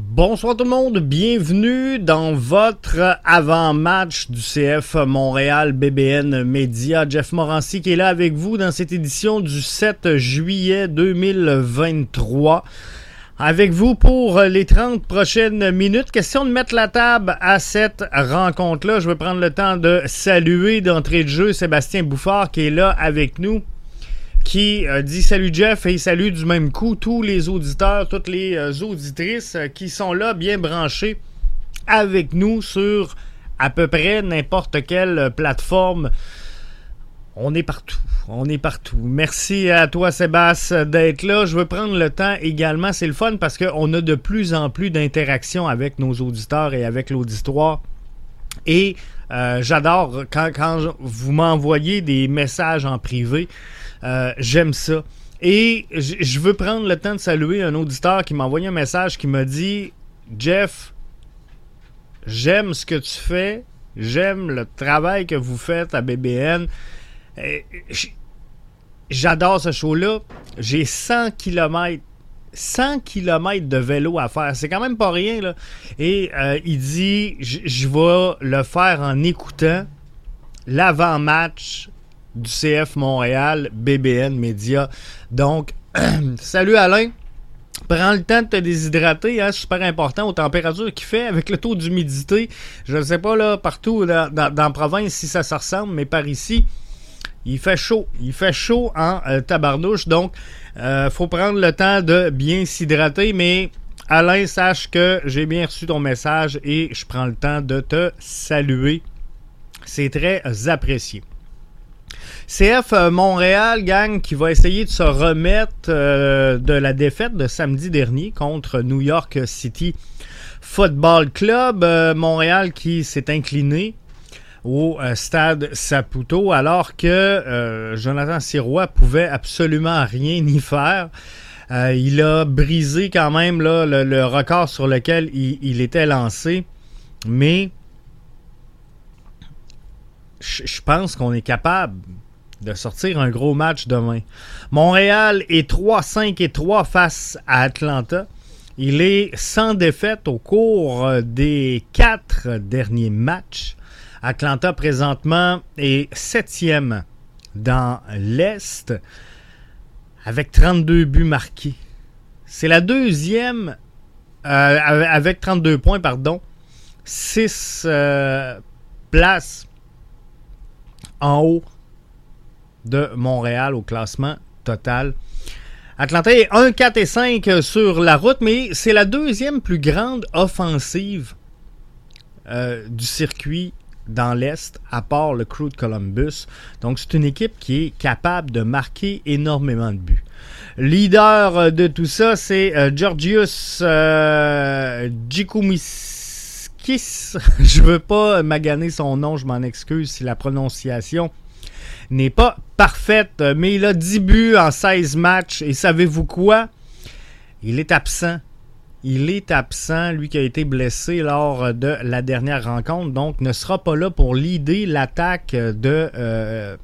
Bonsoir tout le monde, bienvenue dans votre avant-match du CF Montréal BBN Média. Jeff Morancy qui est là avec vous dans cette édition du 7 juillet 2023. Avec vous pour les 30 prochaines minutes. Question de mettre la table à cette rencontre-là. Je vais prendre le temps de saluer d'entrée de jeu Sébastien Bouffard qui est là avec nous qui euh, dit salut Jeff et salut du même coup tous les auditeurs, toutes les euh, auditrices euh, qui sont là bien branchés avec nous sur à peu près n'importe quelle plateforme. On est partout. On est partout. Merci à toi, Sébastien, d'être là. Je veux prendre le temps également. C'est le fun parce qu'on a de plus en plus d'interactions avec nos auditeurs et avec l'auditoire. Et j'adore quand, quand, vous m'envoyez des messages en privé. Euh, j'aime ça. Et je veux prendre le temps de saluer un auditeur qui m'a envoyé un message qui m'a dit Jeff, j'aime ce que tu fais, j'aime le travail que vous faites à BBN. J'adore ce show-là. J'ai 100 km 100 km de vélo à faire. C'est quand même pas rien. Et euh, il dit, je vais le faire en écoutant l'avant-match du CF Montréal, BBN Média. Donc, salut Alain. Prends le temps de te déshydrater, hein, super important aux températures qu'il fait avec le taux d'humidité. Je ne sais pas là partout dans, la province si ça se ressemble, mais par ici, il fait chaud. Il fait chaud en euh, tabarnouche. Donc, euh, faut prendre le temps de bien s'hydrater. Mais Alain, sache que j'ai bien reçu ton message et je prends le temps de te saluer. C'est très apprécié. CF euh, Montréal, gang, qui va essayer de se remettre euh, de la défaite de samedi dernier contre New York City Football Club. Euh, Montréal qui s'est incliné au stade Saputo alors que Jonathan Sirois pouvait absolument rien y faire. il a brisé quand même le, record sur lequel il, était lancé. Mais je pense qu'on est capable de sortir un gros match demain. Montréal est 3-5 et 3 face à Atlanta. Il est sans défaite au cours des quatre derniers matchs. Atlanta présentement est septième dans l'Est avec 32 buts marqués. C'est la deuxième euh, avec 32 points, pardon. 6 euh, places en haut de Montréal au classement total. Atlanta est 1, 4 et 5 sur la route, mais c'est la deuxième plus grande offensive euh, du circuit dans l'Est, à part le Crew de Columbus. Donc, c'est une équipe qui est capable de marquer énormément de buts. Leader de tout ça, c'est euh, Georgius euh, Je veux pas maganer son nom, je m'en excuse si la prononciation n'est pas parfaite, mais il a 10 buts en 16 matchs. Et savez-vous quoi? Il est absent. Il est absent, lui qui a été blessé lors de la dernière rencontre, donc ne sera pas là pour l'idée l'attaque de euh,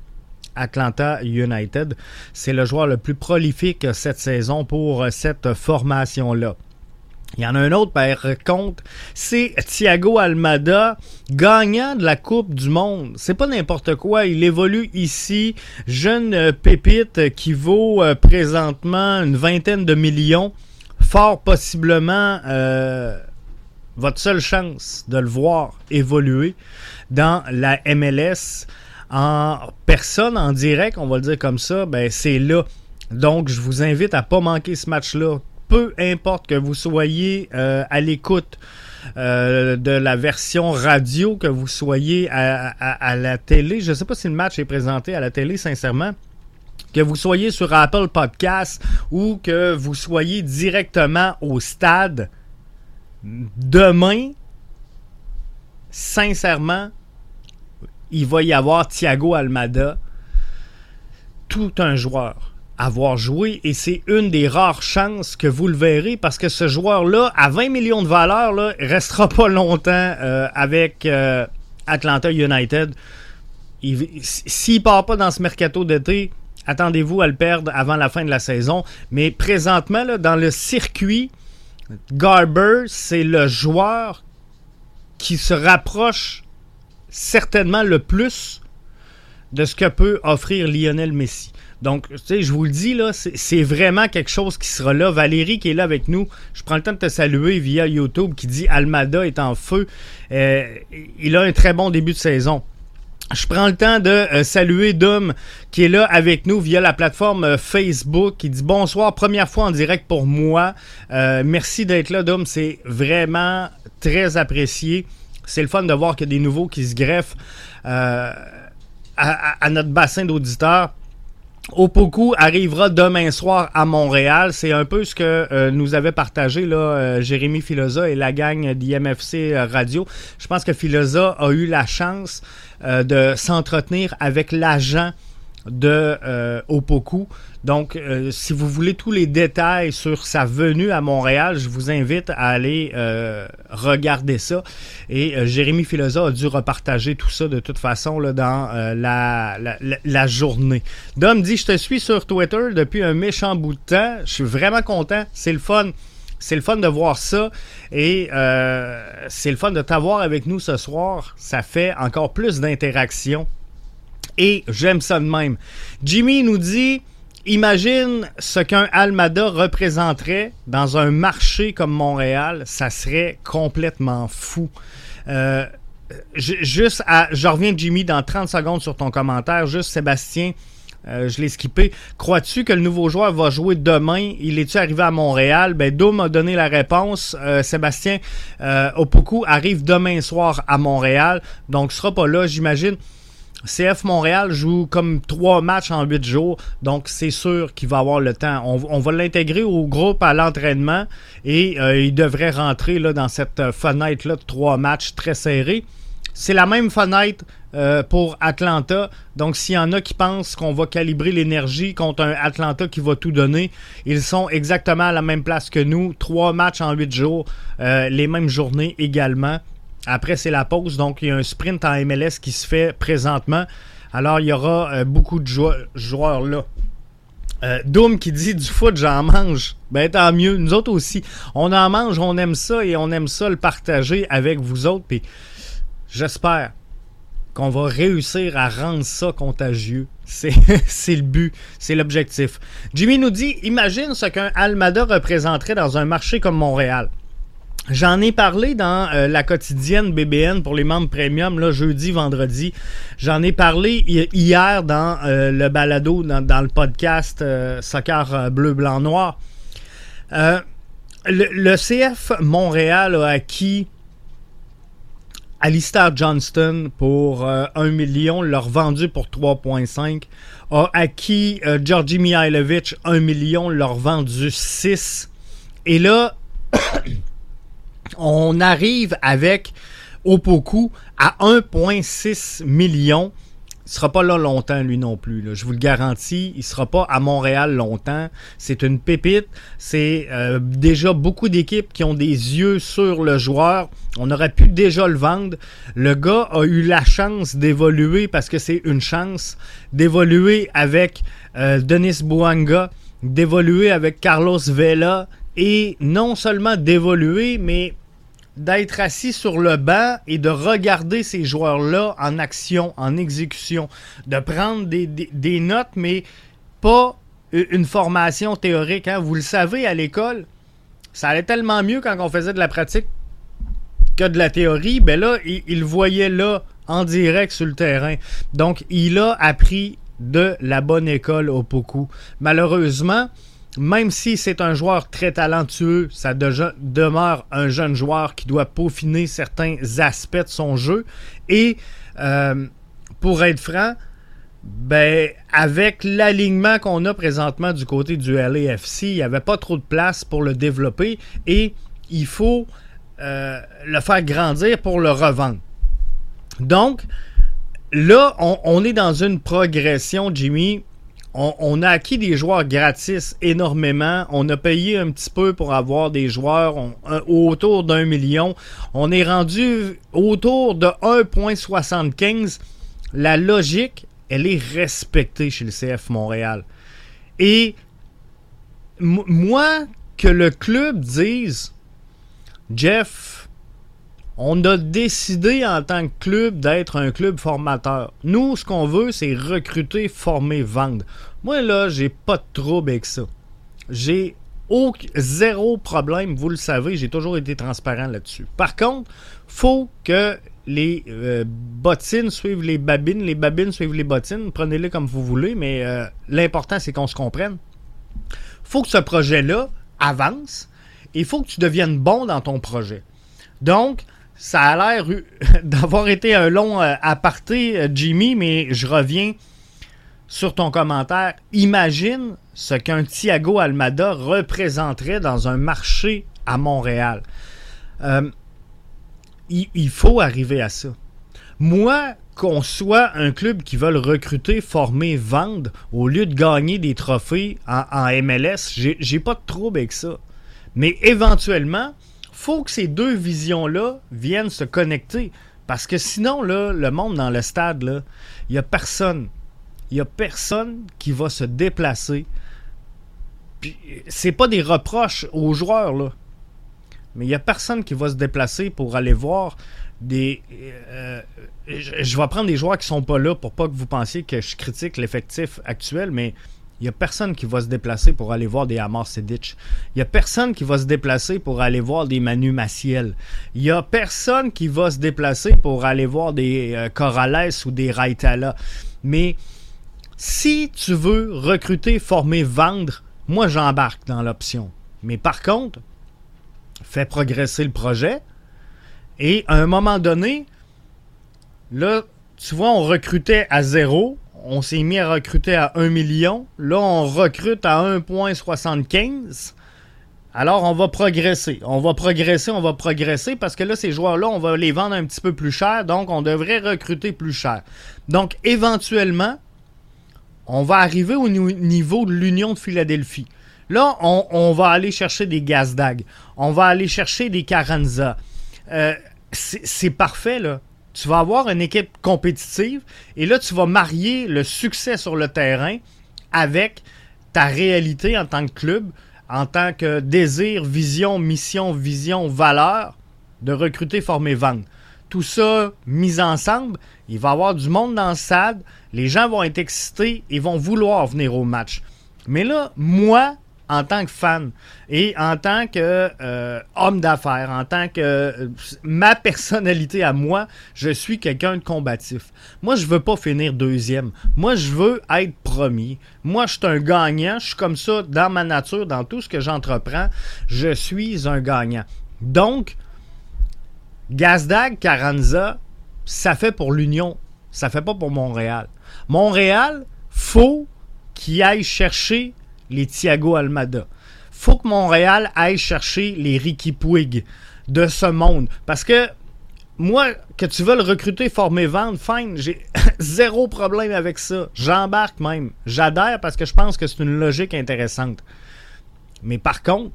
Atlanta United. C'est le joueur le plus prolifique cette saison pour cette formation-là. Il y en a un autre par contre, c'est Thiago Almada, gagnant de la Coupe du Monde. C'est pas n'importe quoi, il évolue ici, jeune pépite qui vaut euh, présentement une vingtaine de millions, fort possiblement euh, votre seule chance de le voir évoluer dans la MLS en personne, en direct, on va le dire comme ça, ben c'est là. Donc je vous invite à pas manquer ce match-là peu importe que vous soyez euh, à l'écoute euh, de la version radio, que vous soyez à, la télé. Je ne sais pas si le match est présenté à la télé, sincèrement. Que vous soyez sur Apple Podcast ou que vous soyez directement au stade, demain, sincèrement, il va y avoir Thiago Almada, tout un joueur avoir joué et c'est une des rares chances que vous le verrez parce que ce joueur-là, à 20 millions de valeur, là, restera pas longtemps euh, avec euh, Atlanta United. S'il part pas dans ce mercato d'été, attendez-vous à le perdre avant la fin de la saison. Mais présentement, dans le circuit Garber, c'est le joueur qui se rapproche certainement le plus de ce que peut offrir Lionel Messi. Donc, tu sais, je vous le dis, là, c'est vraiment quelque chose qui sera là. Valérie qui est là avec nous, je prends le temps de te saluer via YouTube qui dit Almada est en feu. Euh, il a un très bon début de saison. Je prends le temps de euh, saluer Dom qui est là avec nous via la plateforme euh, Facebook. qui dit bonsoir, première fois en direct pour moi. merci d'être là, Dom. C'est vraiment très apprécié. C'est le fun de voir qu'il y a des nouveaux qui se greffent à, notre bassin d'auditeurs. Opoku arrivera demain soir à Montréal. C'est un peu ce que euh, nous avait partagé là, euh, Jérémy Filosa et la gang d'IMFC euh, Radio. Je pense que Filosa a eu la chance de s'entretenir avec l'agent de euh, Opoku. Donc, euh, si vous voulez tous les détails sur sa venue à Montréal, je vous invite à aller euh, regarder ça. Et Jérémy Filosa a dû repartager tout ça de toute façon là, dans la, la, la, journée. Dom dit Je te suis sur Twitter depuis un méchant bout de temps. Je suis vraiment content. C'est le fun. C'est le fun de voir ça et c'est le fun de t'avoir avec nous ce soir. Ça fait encore plus d'interaction et j'aime ça de même. Jimmy nous dit Imagine ce qu'un Almada représenterait dans un marché comme Montréal, ça serait complètement fou. Euh, juste à, je reviens Jimmy dans 30 secondes sur ton commentaire. Juste Sébastien, euh, je l'ai skippé. Crois-tu que le nouveau joueur va jouer demain? Il est-tu arrivé à Montréal? Ben, Doom a donné la réponse. Euh, Sébastien Opoku arrive demain soir à Montréal. Donc, sera pas là, j'imagine. CF Montréal joue comme trois matchs en huit jours, donc c'est sûr qu'il va avoir le temps. On, va l'intégrer au groupe à l'entraînement et euh, il devrait rentrer là, dans cette fenêtre-là de trois matchs très serrés. C'est la même fenêtre euh, pour Atlanta. Donc, s'il y en a qui pensent qu'on va calibrer l'énergie contre un Atlanta qui va tout donner, ils sont exactement à la même place que nous. Trois matchs en huit jours, euh, les mêmes journées également. Après, c'est la pause. Donc, il y a un sprint en MLS qui se fait présentement. Alors, il y aura euh, beaucoup de joueurs, là. Euh, Doom qui dit du foot, j'en mange. Ben tant mieux. Nous autres aussi. On en mange, on aime ça et on aime ça le partager avec vous autres. Puis j'espère qu'on va réussir à rendre ça contagieux. C'est le but, c'est l'objectif. Jimmy nous dit Imagine ce qu'un Almada représenterait dans un marché comme Montréal. J'en ai parlé dans euh, la quotidienne BBN pour les membres premium, là, jeudi, vendredi. J'en ai parlé hier dans euh, le balado, dans, le podcast euh, Soccer Bleu, Blanc, Noir. Le, CF Montréal a acquis Alistair Johnston pour 1 million, leur vendu pour 3,5. A acquis Georgi Mihailovic 1 million, leur vendu 6. Et là... on arrive avec Opoku à 1,6 million. Il sera pas là longtemps, lui non plus. Je vous le garantis. Il sera pas à Montréal longtemps. C'est une pépite. C'est euh, déjà beaucoup d'équipes qui ont des yeux sur le joueur. On aurait pu déjà le vendre. Le gars a eu la chance d'évoluer parce que c'est une chance d'évoluer avec euh, Denis Bouanga, d'évoluer avec Carlos Vela et non seulement d'évoluer, mais d'être assis sur le banc et de regarder ces joueurs-là en action, en exécution, de prendre des, notes, mais pas une formation théorique. Hein. Vous le savez, à l'école, ça allait tellement mieux quand on faisait de la pratique que de la théorie. Ben là, il, il voyait là, en direct sur le terrain. Donc, il a appris de la bonne école au Poku. Malheureusement, même si c'est un joueur très talentueux, ça demeure un jeune joueur qui doit peaufiner certains aspects de son jeu. Et euh, pour être franc, ben, avec l'alignement qu'on a présentement du côté du LAFC, il n'y avait pas trop de place pour le développer et il faut euh, le faire grandir pour le revendre. Donc, là, on est dans une progression, Jimmy, on, a acquis des joueurs gratis énormément. On a payé un petit peu pour avoir des joueurs autour d'un million. On est rendu autour de 1,75. La logique, elle est respectée chez le CF Montréal. Et moi, que le club dise Jeff, on a décidé en tant que club d'être un club formateur. Nous, ce qu'on veut, c'est recruter, former, vendre. Moi, là, j'ai pas de trouble avec ça. J'ai zéro problème, vous le savez, j'ai toujours été transparent là-dessus. Par contre, faut que les euh, bottines suivent les babines, les babines suivent les bottines, prenez-les comme vous voulez, mais euh, l'important c'est qu'on se comprenne. faut que ce projet-là avance et il faut que tu deviennes bon dans ton projet. Donc, ça a l'air d'avoir été un long euh, aparté, Jimmy, mais je reviens sur ton commentaire. Imagine ce qu'un Thiago Almada représenterait dans un marché à Montréal. Euh, il, faut arriver à ça. Moi, qu'on soit un club qui veut recruter, former, vendre, au lieu de gagner des trophées en, MLS, j'ai pas de trouble avec ça. Mais éventuellement, faut que ces deux visions-là viennent se connecter. Parce que sinon, le monde dans le stade, il n'y a personne il n'y a personne qui va se déplacer. C'est pas des reproches aux joueurs, là. Mais il n'y a personne qui va se déplacer pour aller voir des. Euh, je, vais prendre des joueurs qui sont pas là pour pas que vous pensiez que je critique l'effectif actuel, mais il n'y a personne qui va se déplacer pour aller voir des Amar Sedic. Il n'y a personne qui va se déplacer pour aller voir des Manu Maciel. Il n'y a personne qui va se déplacer pour aller voir des euh, Corrales ou des Raitala. Mais si tu veux recruter, former, vendre, moi j'embarque dans l'option. Mais par contre, fais progresser le projet. Et à un moment donné, là, tu vois, on recrutait à zéro. On s'est mis à recruter à 1 million. Là, on recrute à 1,75. Alors, on va progresser. On va progresser, on va progresser parce que là, ces joueurs-là, on va les vendre un petit peu plus cher. Donc, on devrait recruter plus cher. Donc, éventuellement, on va arriver au niveau de l'Union de Philadelphie. Là, on, va aller chercher des Gazdag. On va aller chercher des Carranza. Euh, c'est parfait, là. Tu vas avoir une équipe compétitive et là, tu vas marier le succès sur le terrain avec ta réalité en tant que club, en tant que désir, vision, mission, vision, valeur de recruter, former, vendre. Tout ça mis ensemble, il va y avoir du monde dans le stade, les gens vont être excités et vont vouloir venir au match. Mais là, moi, en tant que fan et en tant que euh, homme d'affaires, en tant que euh, ma personnalité à moi, je suis quelqu'un de combatif. Moi, je veux pas finir deuxième. Moi, je veux être premier. Moi, je suis un gagnant. Je suis comme ça dans ma nature, dans tout ce que j'entreprends. Je suis un gagnant. Donc, Gazdag, Carranza, ça fait pour l'Union. Ça fait pas pour Montréal. Montréal, faut qu'il aille chercher les Thiago Almada. Faut que Montréal aille chercher les Ricky Puig de ce monde. Parce que moi, que tu veux le recruter, former, vendre, fine, j'ai zéro problème avec ça. J'embarque même. J'adhère parce que je pense que c'est une logique intéressante. Mais par contre,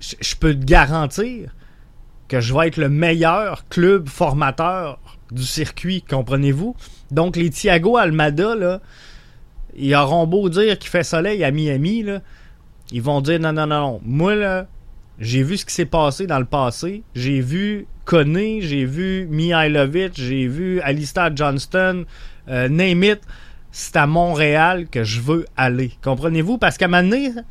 je peux te garantir que je vais être le meilleur club formateur du circuit, comprenez-vous? Donc, les Thiago Almada, là, ils auront beau dire qu'il fait soleil à Miami, là, ils vont dire non, non, non. Moi, là, j'ai vu ce qui s'est passé dans le passé. J'ai vu Koné, j'ai vu Mihailovic, j'ai vu Alistair Johnston, euh, name it. C'est à Montréal que je veux aller. Comprenez-vous? Parce qu'à un moment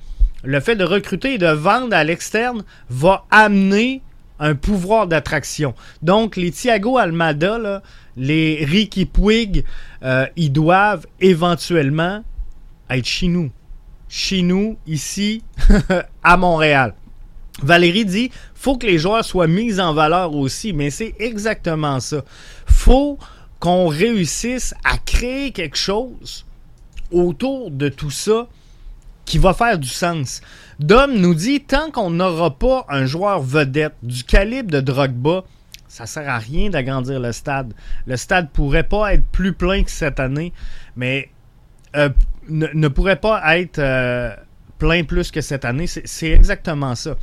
le fait de recruter et de vendre à l'externe va amener un pouvoir d'attraction. Donc, les Thiago Almada, les Ricky Puig, euh, ils doivent éventuellement être chez nous. Chez nous, ici, à Montréal. Valérie dit faut que les joueurs soient mis en valeur aussi, mais c'est exactement ça. faut qu'on réussisse à créer quelque chose autour de tout ça qui va faire du sens. Dom nous dit tant qu'on n'aura pas un joueur vedette du calibre de Drogba, ça sert à rien d'agrandir le stade. Le stade pourrait pas être plus plein que cette année, mais euh, ne, pourrait pas être euh, plein plus que cette année. C'est exactement ça.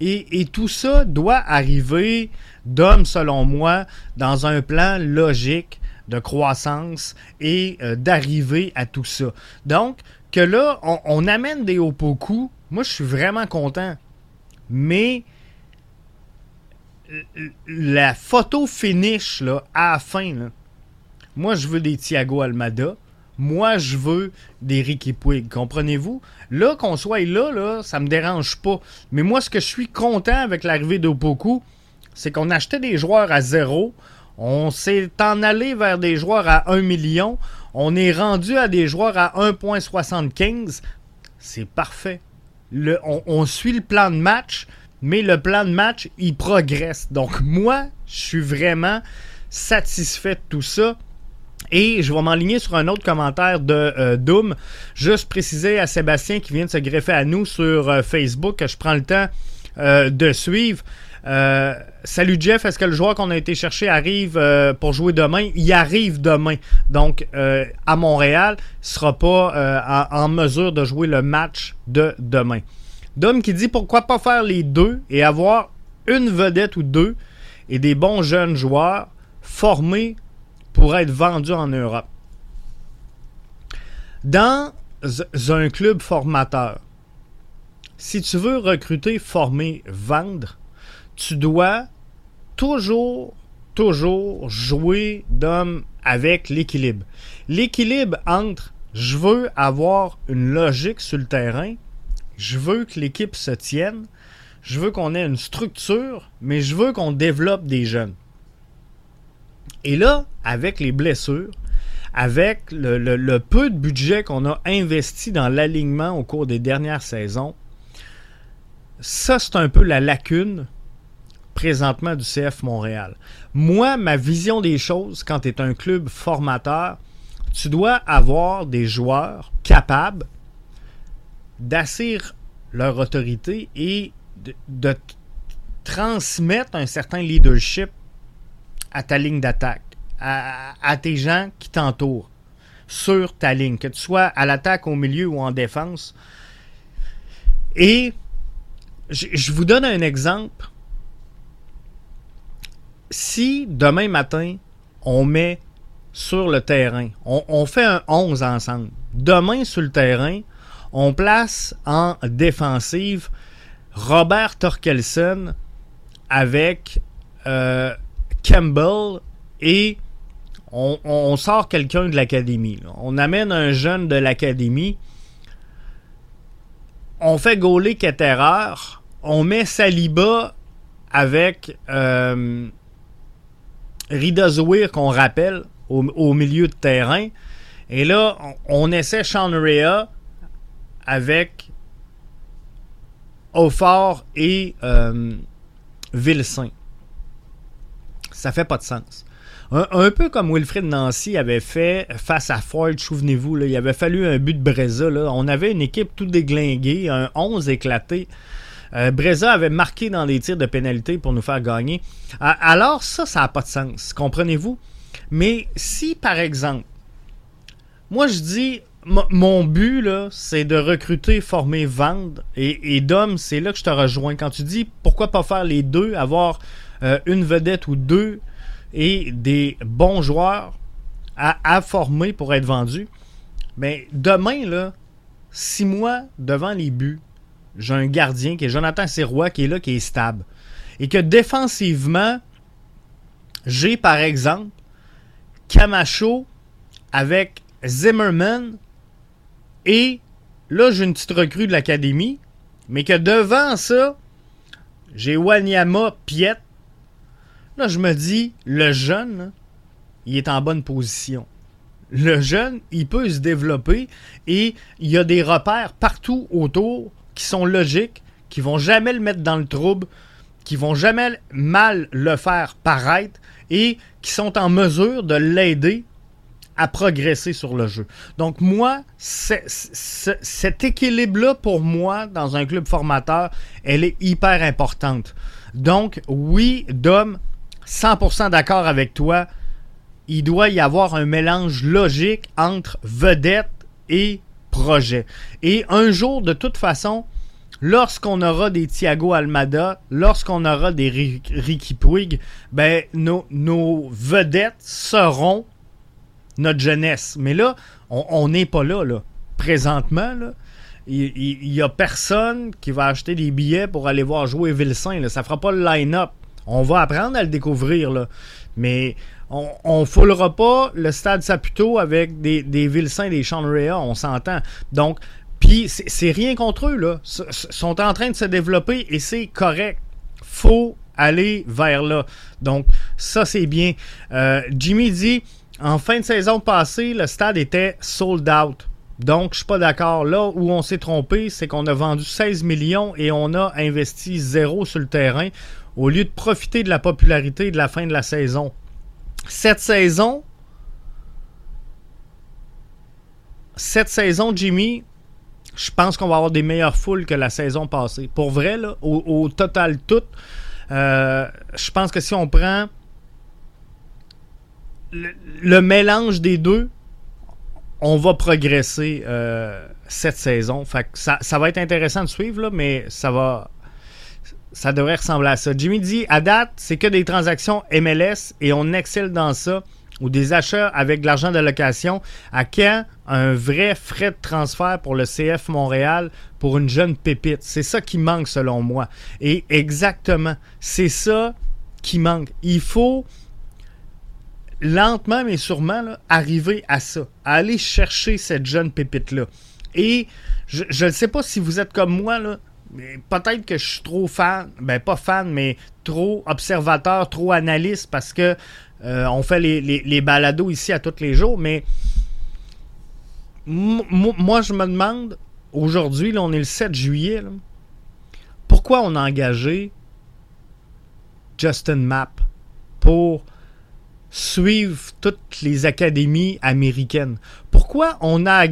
Et, tout ça doit arriver, Dom, selon moi, dans un plan logique de croissance et euh, d'arriver à tout ça. Donc, que là, on, amène des Opoku, moi, je suis vraiment content. Mais la photo finish là, à la fin, moi, je veux des Thiago Almada. Moi, je veux des Ricky Puig. Comprenez-vous? Là, qu'on soit là, là, ça me dérange pas. Mais moi, ce que je suis content avec l'arrivée d'Opoku, c'est qu'on achetait des joueurs à zéro. On s'est en allé vers des joueurs à 1 million. On est rendu à des joueurs à 1,75. C'est parfait. On, suit le plan de match, mais le plan de match, il progresse. Donc, moi, je suis vraiment satisfait de tout ça. Et je vais m'enligner sur un autre commentaire de euh, Doom. Juste préciser à Sébastien qui vient de se greffer à nous sur euh, Facebook que je prends le temps euh, de suivre. Salut Jeff, est-ce que le joueur qu'on a été chercher arrive pour jouer demain? Il arrive demain. Donc à Montréal, il ne sera pas en, mesure de jouer le match de demain. Dom qui dit pourquoi pas faire les deux et avoir une vedette ou deux et des bons jeunes joueurs formés pour être vendu en Europe? Dans un club formateur, si tu veux recruter, former, vendre, tu dois toujours, toujours jouer d'homme avec l'équilibre. L'équilibre entre je veux avoir une logique sur le terrain, je veux que l'équipe se tienne, je veux qu'on ait une structure, mais je veux qu'on développe des jeunes. Et là, avec les blessures, avec le, peu de budget qu'on a investi dans l'alignement au cours des dernières saisons, ça, c'est un peu la lacune présentement du CF Montréal. Moi, ma vision des choses, quand tu es un club formateur, tu dois avoir des joueurs capables d'assir leur autorité et de transmettre un certain leadership à ta ligne d'attaque, à, tes gens qui t'entourent sur ta ligne, que tu sois à l'attaque, au milieu ou en défense. Et je vous donne un exemple. Si demain matin, on met sur le terrain, on, fait un 11 ensemble, demain sur le terrain, on place en défensive Robert Torkelson avec euh, Campbell et on, sort quelqu'un de l'académie. On amène un jeune de l'académie. On fait gauler Ketterer. On met Saliba avec euh, Rida Zouir qu'on rappelle au, milieu de terrain. Et là, on, essaie Sean Rea avec Aufort et euh, ça fait pas de sens. Un, peu comme Wilfred Nancy avait fait face à Ford, souvenez-vous, il avait fallu un but de Breza. On avait une équipe tout déglinguée, un 11 éclaté. Euh, Breza avait marqué dans des tirs de pénalité pour nous faire gagner. Alors ça, ça n'a pas de sens, comprenez-vous? Mais si, par exemple, moi je dis, mon but, c'est de recruter, former, vendre. Et, et Dom, c'est là que je te rejoins. Quand tu dis, pourquoi pas faire les deux, avoir euh, une vedette ou deux et des bons joueurs à, former pour être vendus, mais demain, là, six mois devant les buts, j'ai un gardien qui est Jonathan Sirois qui est là, qui est stable. Et que défensivement, j'ai par exemple Camacho avec Zimmerman et là, j'ai une petite recrue de l'académie, mais que devant ça, j'ai Wanyama Piet Là, je me dis, le jeune, il est en bonne position. Le jeune, il peut se développer et il y a des repères partout autour qui sont logiques, qui vont jamais le mettre dans le trouble, qui vont jamais mal le faire paraître et qui sont en mesure de l'aider à progresser sur le jeu. Donc moi, cet équilibre-là, pour moi, dans un club formateur, elle est hyper importante. Donc oui, Dom, 100% d'accord avec toi. Il doit y avoir un mélange logique entre vedette et projet. Et un jour, de toute façon, lorsqu'on aura des Thiago Almada, lorsqu'on aura des Ricky Puig, ben, nos, nos, vedettes seront notre jeunesse. Mais là, on n'est pas là, là. Présentement, là. Il n'y a personne qui va acheter des billets pour aller voir jouer Vilsain. Là. Ça fera pas le line-up On va apprendre à le découvrir, là. Mais on ne foulera pas le stade Saputo avec des, des Vilsains, des Rea, on s'entend. Donc, puis c'est rien contre eux, là. Sont en train de se développer et c'est correct. Faut aller vers là. Donc, ça, c'est bien. Euh, Jimmy dit en fin de saison passée, le stade était sold out. Donc, je suis pas d'accord. Là où on s'est trompé, c'est qu'on a vendu 16 millions et on a investi zéro sur le terrain au lieu de profiter de la popularité de la fin de la saison. Cette saison, cette saison, Jimmy, je pense qu'on va avoir des meilleures foules que la saison passée. Pour vrai, là, au, total tout, euh, je pense que si on prend le, mélange des deux, on va progresser euh, cette saison. Fait ça, va être intéressant de suivre, là, mais ça va. Ça devrait ressembler à ça. Jimmy dit à date, c'est que des transactions MLS et on excelle dans ça ou des achats avec de l'argent d'allocation. À quand un vrai frais de transfert pour le CF Montréal pour une jeune pépite? C'est ça qui manque selon moi. Et exactement, c'est ça qui manque. Il faut lentement mais sûrement arriver à ça, à aller chercher cette jeune pépite-là. Et je ne sais pas si vous êtes comme moi, là, peut-être que je suis trop fan, ben pas fan, mais trop observateur, trop analyste parce que euh, on fait les, les, balados ici à tous les jours, mais moi je me demande, aujourd'hui, on est le 7 juillet, pourquoi on a engagé Justin Mapp pour suivre toutes les académies américaines? Pourquoi on a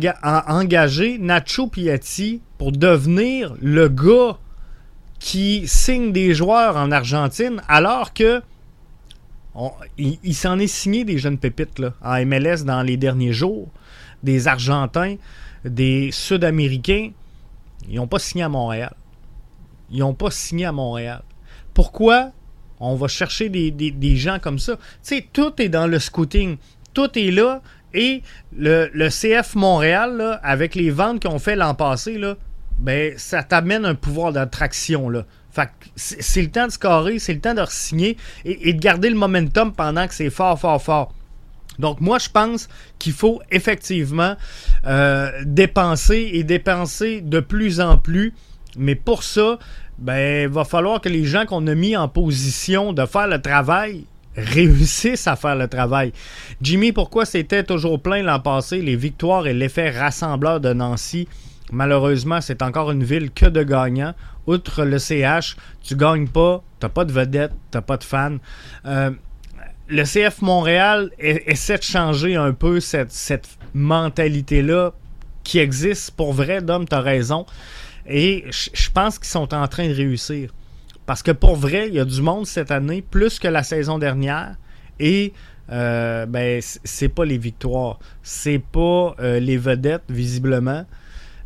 engagé Nacho Piatti pour devenir le gars qui signe des joueurs en Argentine alors que il, s'en est signé des jeunes pépites là, en MLS dans les derniers jours, des Argentins, des Sud-Américains. Ils n'ont pas signé à Montréal. Ils n'ont pas signé à Montréal. Pourquoi on va chercher des, gens comme ça? Tu tout est dans le scouting. Tout est là. Et le, CF Montréal, avec les ventes qu'on fait l'an passé, ben, ça t'amène un pouvoir d'attraction. C'est le temps de scorer, c'est le temps de signer et, de garder le momentum pendant que c'est fort, fort, fort. Donc moi, je pense qu'il faut effectivement euh, dépenser et dépenser de plus en plus. Mais pour ça, ben, il va falloir que les gens qu'on a mis en position de faire le travail réussissent à faire le travail. Jimmy, pourquoi c'était toujours plein l'an passé, les victoires et l'effet rassembleur de Nancy? Malheureusement, c'est encore une ville que de gagnants. Outre le CH, tu gagnes pas, t'as pas de vedette, t'as pas de fans. Euh, le CF Montréal essaie de changer un peu cette, cette mentalité-là qui existe pour vrai, Dom, t'as raison. Et je pense qu'ils sont en train de réussir. Parce que pour vrai, il y a du monde cette année, plus que la saison dernière. Et euh, ben, c'est pas les victoires. C'est pas euh, les vedettes, visiblement.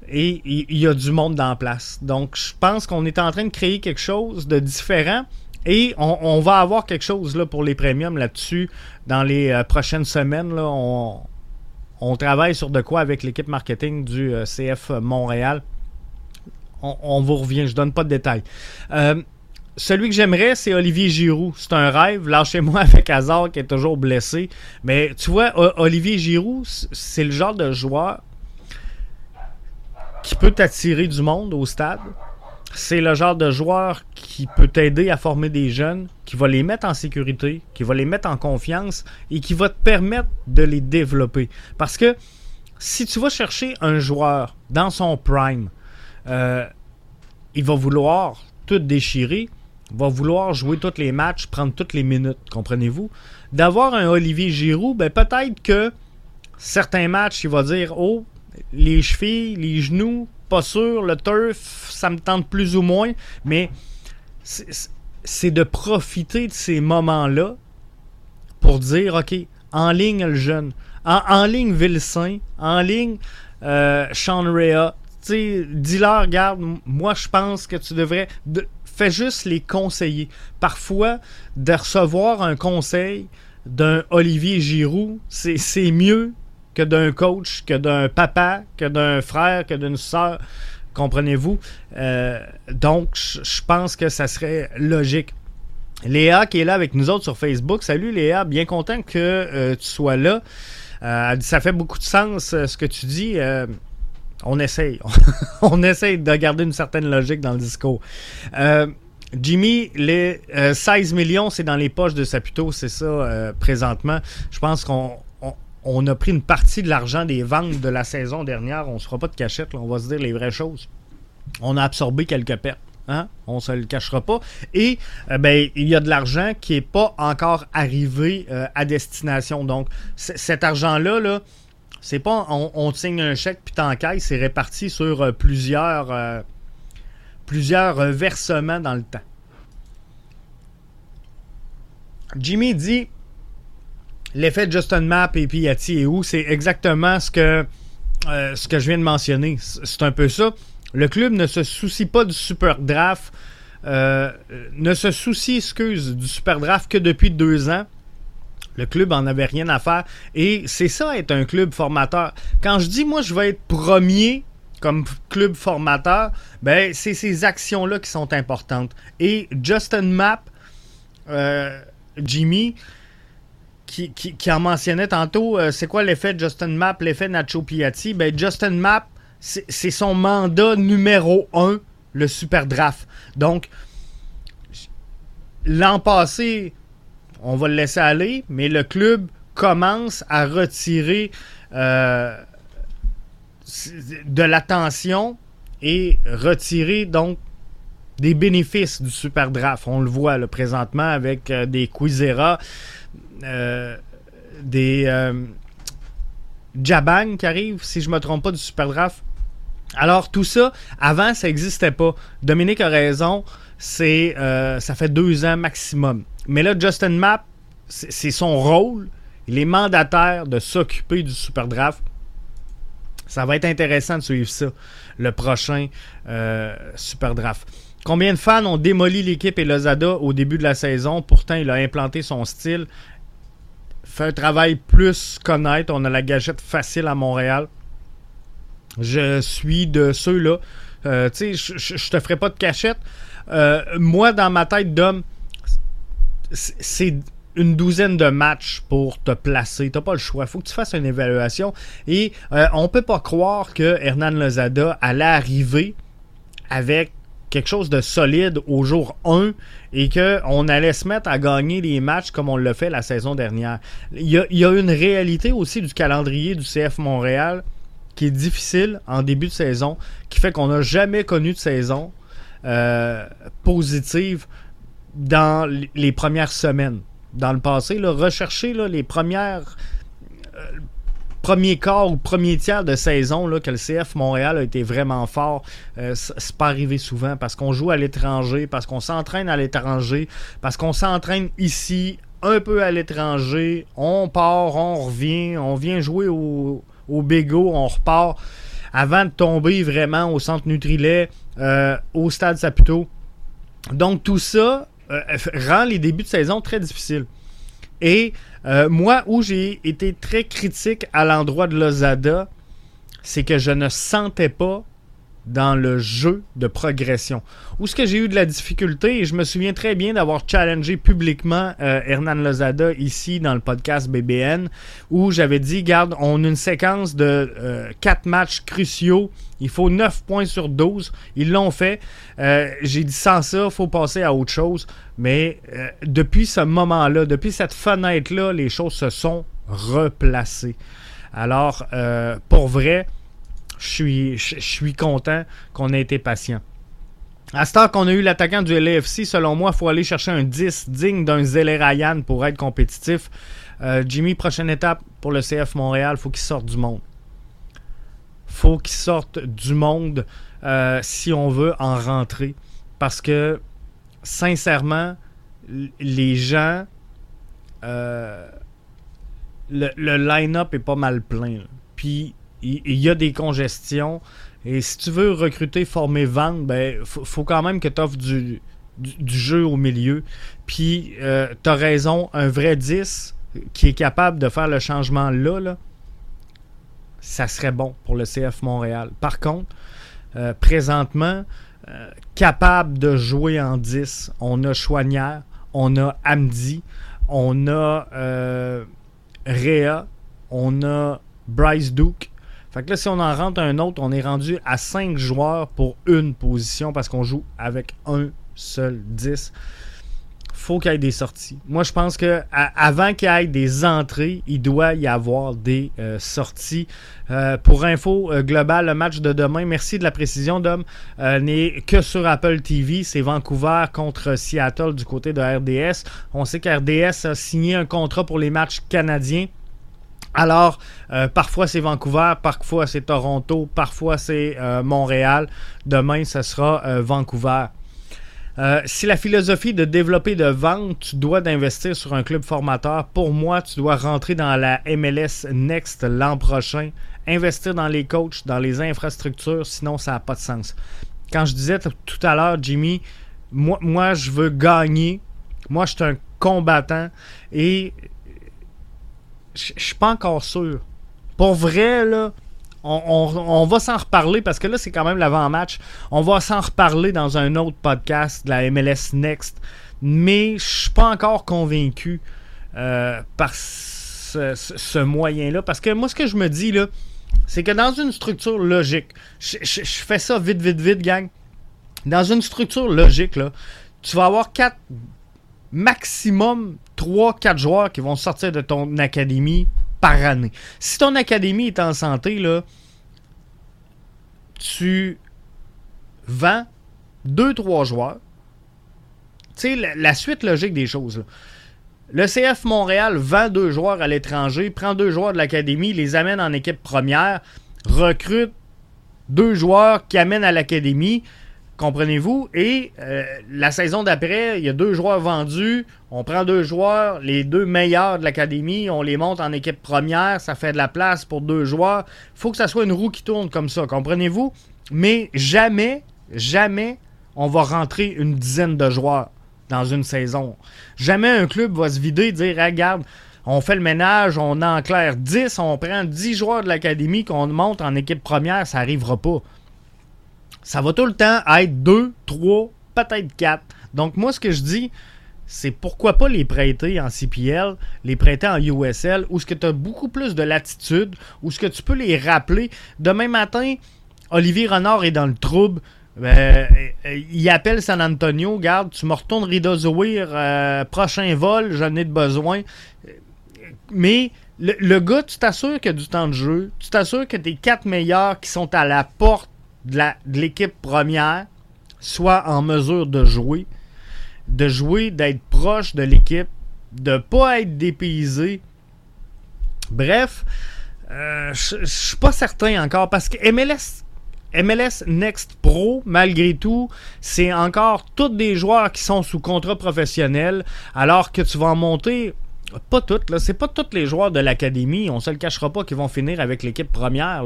Et il y, a du monde dans la place. Donc, je pense qu'on est en train de créer quelque chose de différent. Et on, va avoir quelque chose là, pour les premiums là-dessus dans les euh, prochaines semaines. Là, on, on, travaille sur de quoi avec l'équipe marketing du euh, CF Montréal on, vous revient, je donne pas de détails. Celui que j'aimerais, c'est Olivier Giroud. C'est un rêve. Lâchez-moi avec Hazard qui est toujours blessé. Mais tu vois, Olivier Giroud, c'est le genre de joueur qui peut attirer du monde au stade. C'est le genre de joueur qui peut t'aider à former des jeunes, qui va les mettre en sécurité, qui va les mettre en confiance et qui va te permettre de les développer. Parce que si tu vas chercher un joueur dans son prime, euh, il va vouloir tout déchirer, va vouloir jouer tous les matchs, prendre toutes les minutes, comprenez-vous? D'avoir un Olivier Giroud, ben peut-être que certains matchs, il va dire Oh, les chevilles, les genoux, pas sûr, le turf, ça me tente plus ou moins, mais c'est de profiter de ces moments-là pour dire OK, en ligne le jeune, en, ligne Vilsain, en ligne euh, Sean Rea, dis-leur, regarde, moi je pense que tu devrais. Fais juste les conseiller. Parfois, de recevoir un conseil d'un Olivier Giroud, c'est mieux que d'un coach, que d'un papa, que d'un frère, que d'une soeur. Comprenez-vous? Euh, donc, je pense que ça serait logique. Léa qui est là avec nous autres sur Facebook. Salut Léa, bien content que euh, tu sois là. Euh, ça fait beaucoup de sens ce que tu dis. On essaye. on essaye de garder une certaine logique dans le discours. Jimmy, les 16 millions, c'est dans les poches de Saputo, c'est ça présentement. Je pense qu'on on, a pris une partie de l'argent des ventes de la saison dernière. On ne se fera pas de cachette, on va se dire les vraies choses. On a absorbé quelques pertes. Hein? On ne se le cachera pas. Et euh, ben, il y a de l'argent qui n'est pas encore arrivé euh, à destination. Donc, cet argent-là, là, c'est pas on, signe un chèque puis t'encailles, c'est réparti sur euh, plusieurs, plusieurs versements dans le temps. Jimmy dit l'effet de Justin Map et Piatti et où, c'est exactement ce que, ce que je viens de mentionner. C'est un peu ça. Le club ne se soucie pas du super draft, euh, ne se soucie, excuse, du super draft que depuis deux ans. Le club en avait rien à faire. Et c'est ça être un club formateur. Quand je dis moi je vais être premier comme club formateur, ben c'est ces actions-là qui sont importantes. Et Justin Mapp, euh, Jimmy, qui, en mentionnait tantôt, euh, c'est quoi l'effet Justin Mapp, l'effet Nacho Piatti? Ben Justin Mapp, c'est son mandat numéro un, le super draft. Donc, l'an passé, on va le laisser aller, mais le club commence à retirer euh, de l'attention et retirer donc des bénéfices du super draft. On le voit le présentement avec euh, des Quizera, euh, des Jabang qui arrivent, si je ne me trompe pas, du super draft. Alors, tout ça, avant, ça n'existait pas. Dominique a raison, c'est ça fait deux ans maximum. Mais là, Justin Mapp, c'est son rôle. Il est mandataire de s'occuper du Super Draft. Ça va être intéressant de suivre ça, le prochain euh, Super Draft. Combien de fans ont démoli l'équipe et Lozada au début de la saison? Pourtant, il a implanté son style. Fait un travail plus connaître. On a la gâchette facile à Montréal. Je suis de ceux-là. Euh, tu sais, je te ferai pas de cachette. Euh, moi, dans ma tête d'homme, c'est une douzaine de matchs pour te placer. T'as pas le choix. faut que tu fasses une évaluation. Et euh, on peut pas croire que Hernan Lozada allait arriver avec quelque chose de solide au jour 1 et qu'on allait se mettre à gagner les matchs comme on l'a fait la saison dernière. Il y, il y a une réalité aussi du calendrier du CF Montréal qui est difficile en début de saison, qui fait qu'on n'a jamais connu de saison euh, positive dans les premières semaines. Dans le passé, rechercher les premières euh, premier quart ou premier tiers de saison là, que le CF Montréal a été vraiment fort, euh, c'est pas arrivé souvent parce qu'on joue à l'étranger, parce qu'on s'entraîne à l'étranger, parce qu'on s'entraîne ici un peu à l'étranger, on part, on revient, on vient jouer au, au Bégo, on repart avant de tomber vraiment au centre Nutrilet, euh, au stade Saputo. Donc tout ça rend les débuts de saison très difficiles. Et euh, moi, où j'ai été très critique à l'endroit de Lozada, c'est que je ne sentais pas dans le jeu de progression. Où ce que j'ai eu de la difficulté, et je me souviens très bien d'avoir challengé publiquement euh, Hernan Lozada ici dans le podcast BBN, où j'avais dit, garde, on a une séquence de euh, 4 matchs cruciaux, il faut 9 points sur 12, ils l'ont fait. Euh, j'ai dit, sans ça, il faut passer à autre chose. Mais euh, depuis ce moment-là, depuis cette fenêtre-là, les choses se sont replacées. Alors, pour vrai, je suis, suis content qu'on ait été patient. À ce temps qu'on a eu l'attaquant du LAFC, selon moi, il faut aller chercher un 10 digne d'un Zélé Ryan pour être compétitif. Euh, Jimmy, prochaine étape pour le CF Montréal, faut qu'il sorte du monde. faut qu'il sorte du monde euh, si on veut en rentrer. Parce que, sincèrement, les gens, euh, le, le line-up est pas mal plein. Puis, il y, a des congestions. Et si tu veux recruter, former, vendre, ben, faut, quand même que tu offres du, jeu au milieu. Puis, euh, tu as raison, un vrai 10 qui est capable de faire le changement là, ça serait bon pour le CF Montréal. Par contre, euh, présentement, euh, capable de jouer en 10, on a Chouanière, on a Amdi, on a Rhea, on a Bryce Duke. Fait que là, si on en rentre un autre, on est rendu à 5 joueurs pour une position parce qu'on joue avec un seul 10 faut qu'il y ait des sorties. Moi, je pense que avant qu'il y ait des entrées, il doit y avoir des euh, sorties. Euh, pour info euh, le match de demain, merci de la précision, Dom, n'est que sur Apple TV. C'est Vancouver contre Seattle du côté de RDS. On sait qu'RDS a signé un contrat pour les matchs canadiens. Alors, parfois c'est Vancouver, parfois c'est Toronto, parfois c'est Montréal. Demain, ce sera Vancouver. Euh, si la philosophie de développer de vente, tu dois d'investir sur un club formateur. Pour moi, tu dois rentrer dans la MLS Next l'an prochain. Investir dans les coachs, dans les infrastructures, sinon ça n'a pas de sens. Quand je disais tout à l'heure, Jimmy, moi, moi je veux gagner. Moi, je suis un combattant et je suis pas encore sûr. Pour vrai, là, on, va s'en reparler parce que là, c'est quand même l'avant-match. On va s'en reparler dans un autre podcast de la MLS Next. Mais je suis pas encore convaincu euh, par ce, moyen-là. Parce que moi, ce que je me dis, là, c'est que dans une structure logique, je, fais ça vite, vite, vite, gang. Dans une structure logique, là, tu vas avoir quatre, maximum 3-4 joueurs qui vont sortir de ton académie par année. Si ton académie est en santé, là, tu vends 2-3 joueurs. Tu sais, la, suite logique des choses. Le CF Montréal vend deux joueurs à l'étranger, prend deux joueurs de l'académie, les amène en équipe première, recrute deux joueurs qui amènent à l'académie. Comprenez-vous? Et euh, la saison d'après, il y a deux joueurs vendus. On prend deux joueurs, les deux meilleurs de l'académie, on les monte en équipe première. Ça fait de la place pour deux joueurs. Il faut que ça soit une roue qui tourne comme ça. Comprenez-vous? Mais jamais, jamais on va rentrer une dizaine de joueurs dans une saison. Jamais un club va se vider et dire Regarde, on fait le ménage, on en clair 10, on prend 10 joueurs de l'académie qu'on monte en équipe première, ça n'arrivera pas ça va tout le temps être 2, 3, peut-être 4. Donc moi, ce que je dis, c'est pourquoi pas les prêter en CPL, les prêter en USL, où ce que tu as beaucoup plus de latitude, où ce que tu peux les rappeler. Demain matin, Olivier Renard est dans le trouble. Euh, il appelle San Antonio, garde, tu me retournes Rida Zouir, euh, prochain vol, j'en ai de besoin. Mais le, le gars, tu t'assures qu'il y a du temps de jeu, tu t'assures que tes quatre meilleurs qui sont à la porte de l'équipe première soit en mesure de jouer, de jouer, d'être proche de l'équipe, de pas être dépaysé. Bref, euh, je suis pas certain encore parce que MLS, MLS Next Pro, malgré tout, c'est encore tous des joueurs qui sont sous contrat professionnel, alors que tu vas en monter pas toutes, là. C'est pas tous les joueurs de l'académie, on se le cachera pas, qui vont finir avec l'équipe première.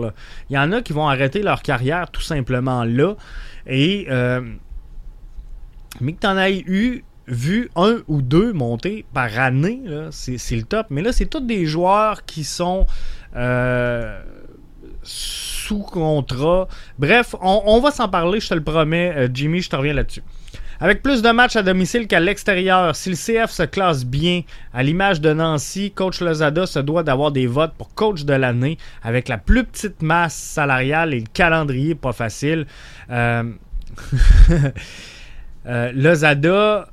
Il y en a qui vont arrêter leur carrière tout simplement là. Et euh, mais que tu en aies eu vu un ou deux monter par année, c'est le top. Mais là, c'est tous des joueurs qui sont euh, sous contrat. Bref, on, on va s'en parler, je te le promets, euh, Jimmy, je te reviens là-dessus. Avec plus de matchs à domicile qu'à l'extérieur, si le CF se classe bien, à l'image de Nancy, coach Lozada se doit d'avoir des votes pour coach de l'année avec la plus petite masse salariale et le calendrier pas facile. Euh... euh Lozada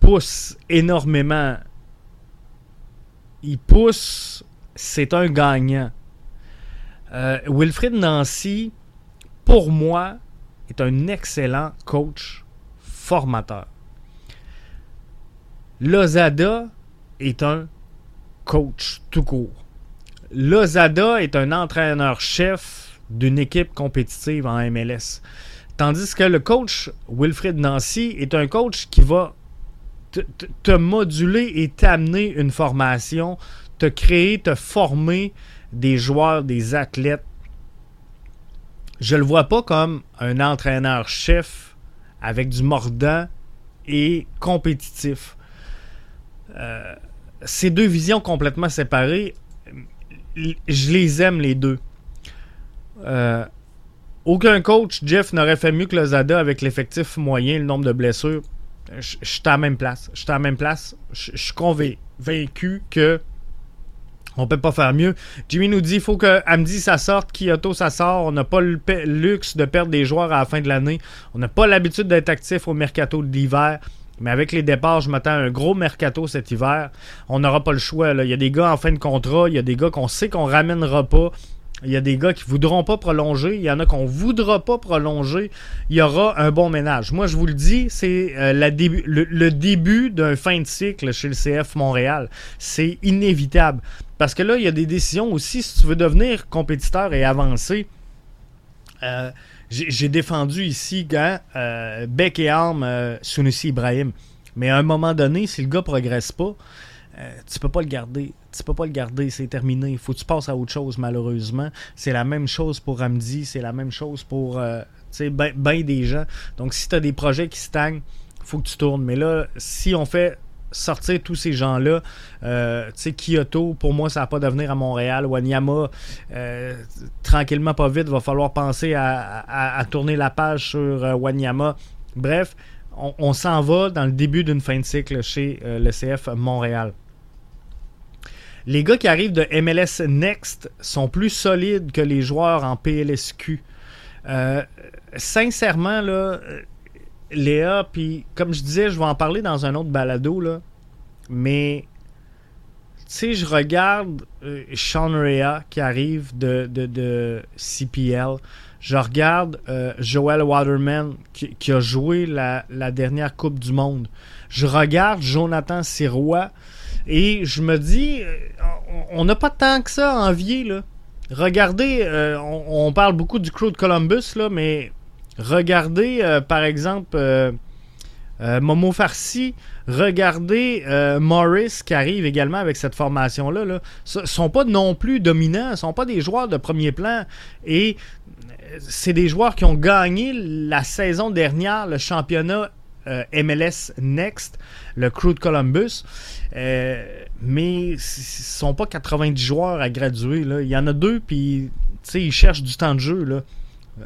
pousse énormément. Il pousse, c'est un gagnant. Euh, Wilfrid Nancy, pour moi, est un excellent coach formateur. Lozada est un coach tout court. Lozada est un entraîneur-chef d'une équipe compétitive en MLS. Tandis que le coach Wilfred Nancy est un coach qui va te, moduler et t'amener une formation, te créer, te former des joueurs, des athlètes je le vois pas comme un entraîneur-chef avec du mordant et compétitif. Euh, ces deux visions complètement séparées, je les aime les deux. Euh, aucun coach, Jeff, n'aurait fait mieux que Lozada avec l'effectif moyen, le nombre de blessures. je suis à la même place. Je suis à la même place. Je suis convaincu que on peut pas faire mieux. Jimmy nous dit faut que Amdi ça sorte, Kyoto ça sort. On n'a pas le luxe de perdre des joueurs à la fin de l'année. On n'a pas l'habitude d'être actif au mercato de l'hiver. Mais avec les départs, je m'attends à un gros mercato cet hiver. On n'aura pas le choix. Il y a des gars en fin de contrat, il y a des gars qu'on sait qu'on ramènera pas. Il y a des gars qui voudront pas prolonger. Il y en a qu'on voudra pas prolonger. Il y aura un bon ménage. Moi, je vous le dis, c'est euh, le, début d'un fin de cycle chez le CF Montréal. C'est inévitable. Parce que là, il y a des décisions aussi. Si tu veux devenir compétiteur et avancer, euh, j'ai défendu ici quand euh, bec et arme Sunusi Ibrahim. Mais à un moment donné, si le gars progresse pas, tu peux pas le garder tu peux pas le garder, c'est terminé. Il faut que tu passes à autre chose, malheureusement. C'est la même chose pour Ramdi, c'est la même chose pour euh, bien ben des gens. Donc, si tu as des projets qui stagnent, faut que tu tournes. Mais là, si on fait sortir tous ces gens-là, euh, tu sais, Kyoto, pour moi, ça n'a pas d'avenir à Montréal. Wanyama, euh, tranquillement, pas vite, va falloir penser à, tourner la page sur euh, Wanyama. Bref, on, on s'en va dans le début d'une fin de cycle chez le CF Montréal les gars qui arrivent de MLS Next sont plus solides que les joueurs en PLSQ. Euh, sincèrement, là, Léa, puis comme je disais, je vais en parler dans un autre balado, là, mais tu je regarde euh, Sean Rea qui arrive de, de, CPL. Je regarde euh, Joel Waterman qui, a joué la, la, dernière Coupe du Monde. Je regarde Jonathan Sirois et je me dis, euh, on n'a pas tant que ça à envier. Regardez, euh, on, parle beaucoup du crew de Columbus, là, mais regardez, euh, par exemple, Momo Farsi, regardez Morris qui arrive également avec cette formation-là. Là. sont pas non plus dominants, ne sont pas des joueurs de premier plan. Et c'est des joueurs qui ont gagné la saison dernière le championnat MLS Next, le crew de Columbus. Euh, mais ce ne sont pas 90 joueurs à graduer. Là. Il y en a deux, puis ils cherchent du temps de jeu. Là.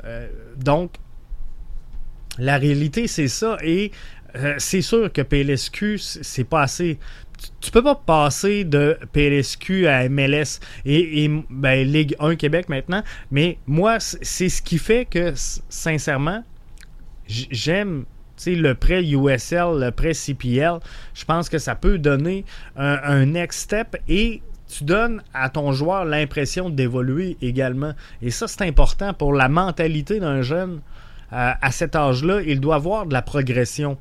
Euh, donc, la réalité, c'est ça. Et euh, c'est sûr que PLSQ, c'est pas assez. Tu, peux pas passer de PLSQ à MLS et, ben, Ligue 1 Québec maintenant. Mais moi, c'est ce qui fait que, sincèrement, j'aime le prêt USL, le prêt CPL, je pense que ça peut donner un, next step et tu donnes à ton joueur l'impression d'évoluer également. Et ça, c'est important pour la mentalité d'un jeune. Euh, à cet âge-là, il doit avoir de la progression.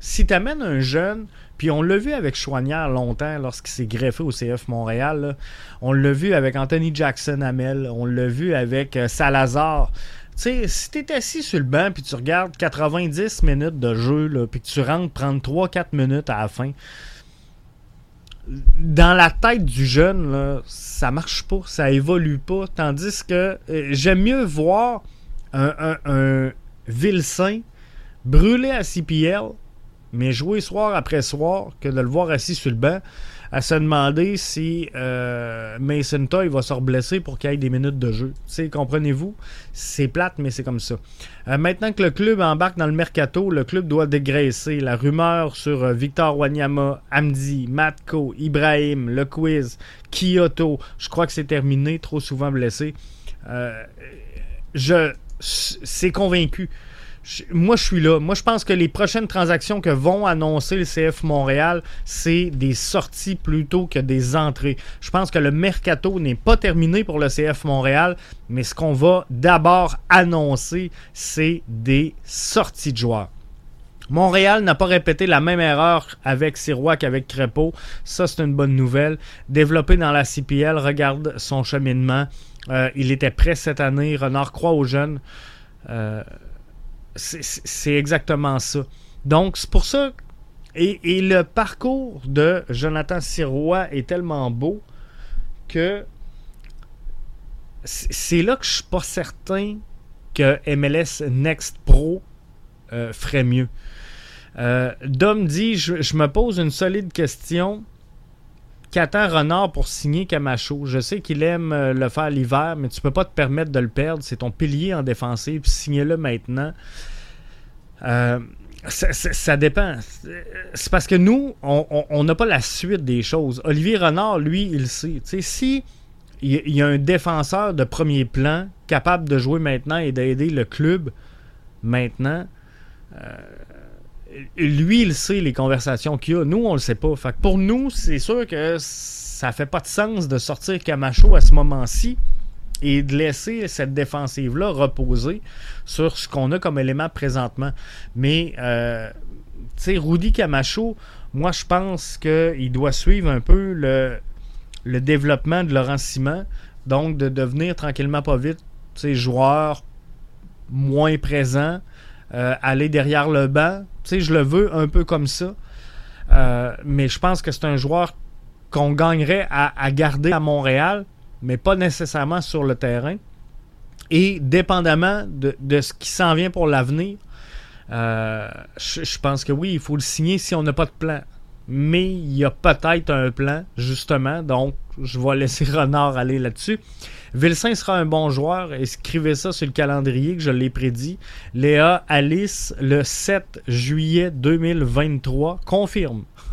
Si tu amènes un jeune, puis on l'a vu avec Chouanière longtemps lorsqu'il s'est greffé au CF Montréal, on l'a vu avec Anthony Jackson Hamel, on l'a vu avec euh, Salazar sais, si t'es assis sur le banc puis tu regardes 90 minutes de jeu, puis que tu rentres prendre 3-4 minutes à la fin, dans la tête du jeune, là, ça marche pas, ça évolue pas. Tandis que euh, j'aime mieux voir un, un, un brûler à CPL, mais jouer soir après soir, que de le voir assis sur le banc à se demander si euh, Mason Toy va se reblesser pour qu'il ait des minutes de jeu. Comprenez-vous? C'est plate, mais c'est comme ça. Euh, maintenant que le club embarque dans le mercato, le club doit dégraisser. La rumeur sur euh, Victor Wanyama, Amdi, Matko, Ibrahim, le quiz, Kyoto, je crois que c'est terminé, trop souvent blessé. je c'est convaincu moi, je suis là. Moi, je pense que les prochaines transactions que vont annoncer le CF Montréal, c'est des sorties plutôt que des entrées. Je pense que le mercato n'est pas terminé pour le CF Montréal, mais ce qu'on va d'abord annoncer, c'est des sorties de joueurs. Montréal n'a pas répété la même erreur avec Sirois qu'avec Crépeau. Ça, c'est une bonne nouvelle. Développé dans la CPL, regarde son cheminement. Euh, il était prêt cette année. Renard croit aux jeunes. Euh, c'est exactement ça. Donc, c'est pour ça. Et, le parcours de Jonathan Sirois est tellement beau que c'est là que je suis pas certain que MLS Next Pro euh, ferait mieux. Euh, Dom dit je, je, me pose une solide question. Qu'attend Renard pour signer Camacho Je sais qu'il aime euh, le faire l'hiver, mais tu peux pas te permettre de le perdre. C'est ton pilier en défensive. Signez-le maintenant. Euh, ça, dépend. C'est parce que nous, on n'a pas la suite des choses. Olivier Renard, lui, il sait. si il y a un défenseur de premier plan capable de jouer maintenant et d'aider le club maintenant, euh, lui, il sait les conversations qu'il a. Nous, on le sait pas. Fait pour nous, c'est sûr que ça fait pas de sens de sortir Camacho à ce moment-ci et de laisser cette défensive-là reposer sur ce qu'on a comme élément présentement. Mais, euh, tu sais, Rudy Camacho, moi, je pense qu'il doit suivre un peu le, le développement de Laurent Simon. Donc, de devenir tranquillement pas vite, tu sais, joueur moins présent, euh, aller derrière le banc. Tu sais, je le veux un peu comme ça. Euh, mais je pense que c'est un joueur qu'on gagnerait à, garder à Montréal, mais pas nécessairement sur le terrain. Et dépendamment de, ce qui s'en vient pour l'avenir, euh, je, pense que oui, il faut le signer si on n'a pas de plan. Mais il y a peut-être un plan, justement. Donc, je vais laisser Renard aller là-dessus. Vilsain sera un bon joueur. Écrivez ça sur le calendrier que je l'ai prédit. Léa Alice, le 7 juillet 2023, confirme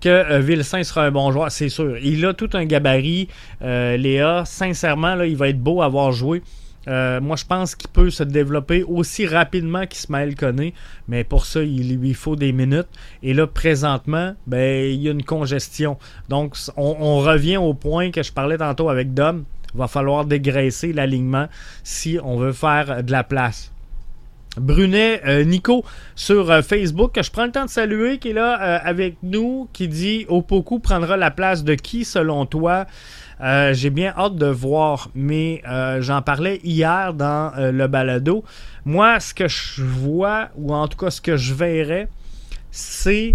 que euh, Vilsain sera un bon joueur, c'est sûr. Il a tout un gabarit. Euh, Léa, sincèrement, là, il va être beau à avoir joué. Euh, moi, je pense qu'il peut se développer aussi rapidement qu'Ismaël connaît, mais pour ça, il lui faut des minutes. Et là, présentement, ben, il y a une congestion. Donc, on, revient au point que je parlais tantôt avec Dom. Il va falloir dégraisser l'alignement si on veut faire de la place. Brunet euh, Nico sur euh, Facebook, que je prends le temps de saluer, qui est là avec nous, qui dit Opoku prendra la place de qui selon toi? Euh, j'ai bien hâte de voir, mais euh, j'en parlais hier dans euh, le balado. Moi, ce que je vois, ou en tout cas ce que je verrais, c'est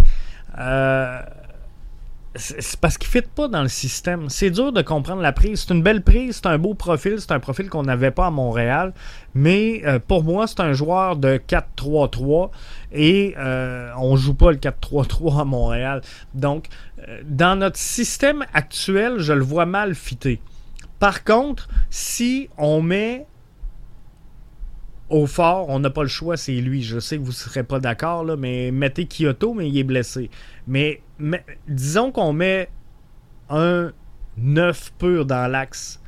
c'est parce qu'il ne fit pas dans le système. C'est dur de comprendre la prise. C'est une belle prise, c'est un beau profil, c'est un profil qu'on n'avait pas à Montréal. Mais euh, pour moi, c'est un joueur de 4-3-3 et euh, on joue pas le 4-3-3 à Montréal. Donc, euh, dans notre système actuel, je le vois mal fité. Par contre, si on met au fort, on n'a pas le choix, c'est lui. Je sais que vous ne serez pas d'accord, mais mettez Kyoto, mais il est blessé. Mais, disons qu'on met un 9 pur dans l'axe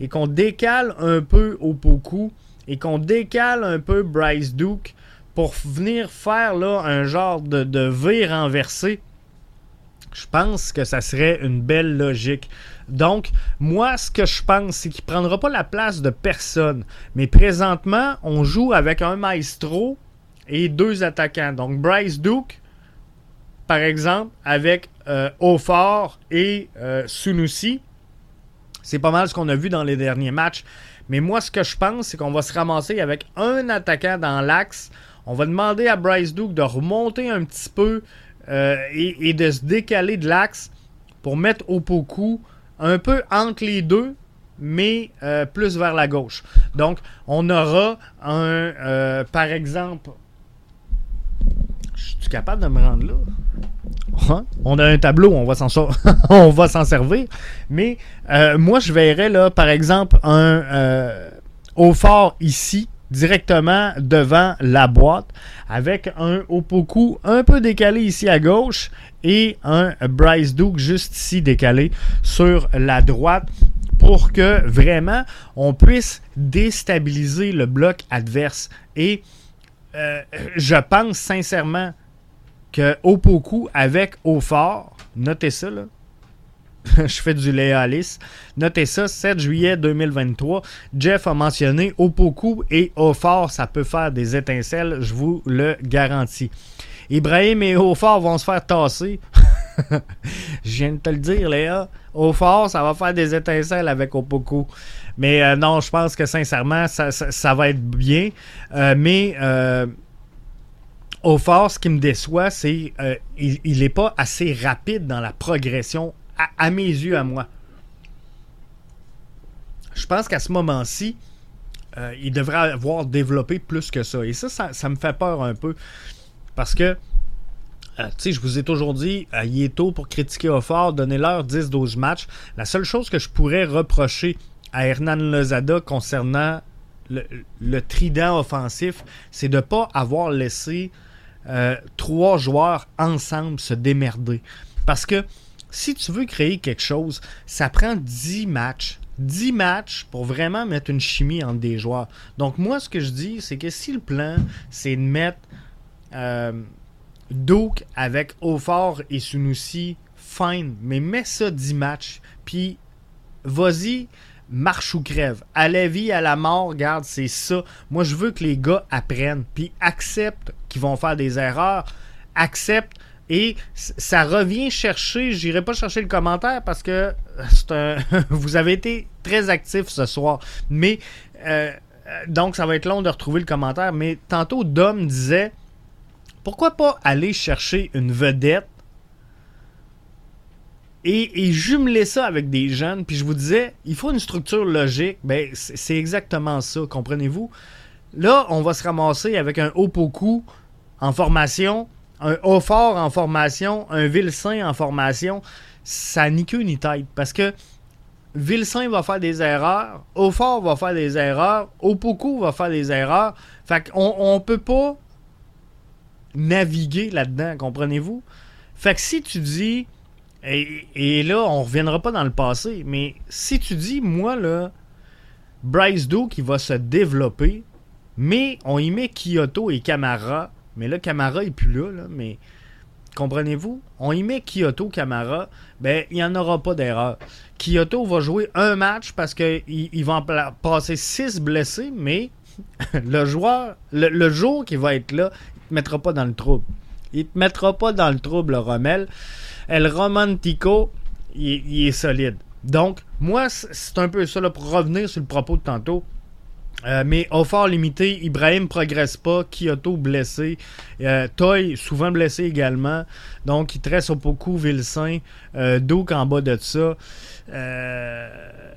et qu'on décale un peu au Poku et qu'on décale un peu Bryce Duke pour venir faire là un genre de, de V renversé, je pense que ça serait une belle logique. Donc, moi, ce que je pense, c'est qu'il ne prendra pas la place de personne. Mais présentement, on joue avec un maestro et deux attaquants. Donc, Bryce Duke, par exemple, avec euh, et euh. C'est pas mal ce qu'on a vu dans les derniers matchs. Mais moi, ce que je pense, c'est qu'on va se ramasser avec un attaquant dans l'axe. On va demander à Bryce Duke de remonter un petit peu euh, et, de se décaler de l'axe pour mettre au Opoku un peu entre les deux, mais euh, plus vers la gauche. Donc, on aura un, euh, par exemple, je suis capable de me rendre là? Hein? On a un tableau, on va s'en on va s'en servir. Mais moi, je verrais là, par exemple, un au fort ici, directement devant la boîte, avec un Opoku un peu décalé ici à gauche et un Bryce Duke juste ici décalé sur la droite pour que vraiment on puisse déstabiliser le bloc adverse. Et euh, je pense sincèrement que Opoku avec Aufort, notez ça là, je fais du Léa Alice. Notez ça, 7 juillet 2023. Jeff a mentionné Opoku et Aufort, ça peut faire des étincelles, je vous le garantis. Ibrahim et Aufort vont se faire tasser. je viens de te le dire, Léa. Aufort, ça va faire des étincelles avec Opoku. Mais euh, non, je pense que sincèrement, ça, va être bien. Euh, mais euh, ce qui me déçoit, c'est qu'il n'est pas assez rapide dans la progression à, mes yeux, à moi. Je pense qu'à ce moment-ci, euh, il devrait avoir développé plus que ça. Et ça, ça, me fait peur un peu. Parce que, euh, tu sais, je vous ai toujours dit, euh, il est tôt pour critiquer au fort, donnez-leur 10-12 matchs. La seule chose que je pourrais reprocher à Hernan Lozada concernant le, trident offensif, c'est de ne pas avoir laissé trois joueurs ensemble se démerder. Parce que si tu veux créer quelque chose, ça prend 10 matchs. 10 matchs pour vraiment mettre une chimie entre des joueurs. Donc moi, ce que je dis, c'est que si le plan, c'est de mettre euh, Duke avec Aufort et Sunusi, fine, mais mets ça 10 matchs, puis vas-y, marche ou crève. À la vie, à la mort, regarde, c'est ça. Moi, je veux que les gars apprennent, puis acceptent qu'ils vont faire des erreurs, acceptent et ça revient chercher, j'irai pas chercher le commentaire parce que vous avez été très actif ce soir. Mais euh, donc ça va être long de retrouver le commentaire. Mais tantôt Dom disait pourquoi pas aller chercher une vedette et, jumeler ça avec des jeunes? Puis je vous disais, il faut une structure logique. Ben, c'est exactement ça, comprenez-vous? Là, on va se ramasser avec un haut en formation, un haut en formation, un Vilsain en formation. Ça ni queue ni tête. Parce que Vilsain va faire des erreurs, Haut-Fort va faire des erreurs, Opoku va faire des erreurs. Fait qu'on on peut pas naviguer là-dedans, comprenez-vous? Fait que si tu dis et, là, on reviendra pas dans le passé, mais si tu dis, moi, là, Bryce Doe qui va se développer, mais on y met Kyoto et Camara, mais là, Camara est plus là, mais comprenez-vous? On y met Kyoto, Camara, ben, il n'y en aura pas d'erreur. Kyoto va jouer un match parce qu'il il va en passer six blessés, mais le joueur, le, jour qu'il va être là, il ne te mettra pas dans le trouble. Il ne te mettra pas dans le trouble, Rommel. El Romantico, il, est solide. Donc, moi, c'est un peu ça, pour revenir sur le propos de tantôt. Euh, mais au fort limité, Ibrahim progresse pas, Kyoto blessé, euh, Toy souvent blessé également, donc il tresse au beaucoup Vilsain, euh, Douk en bas de ça. Euh,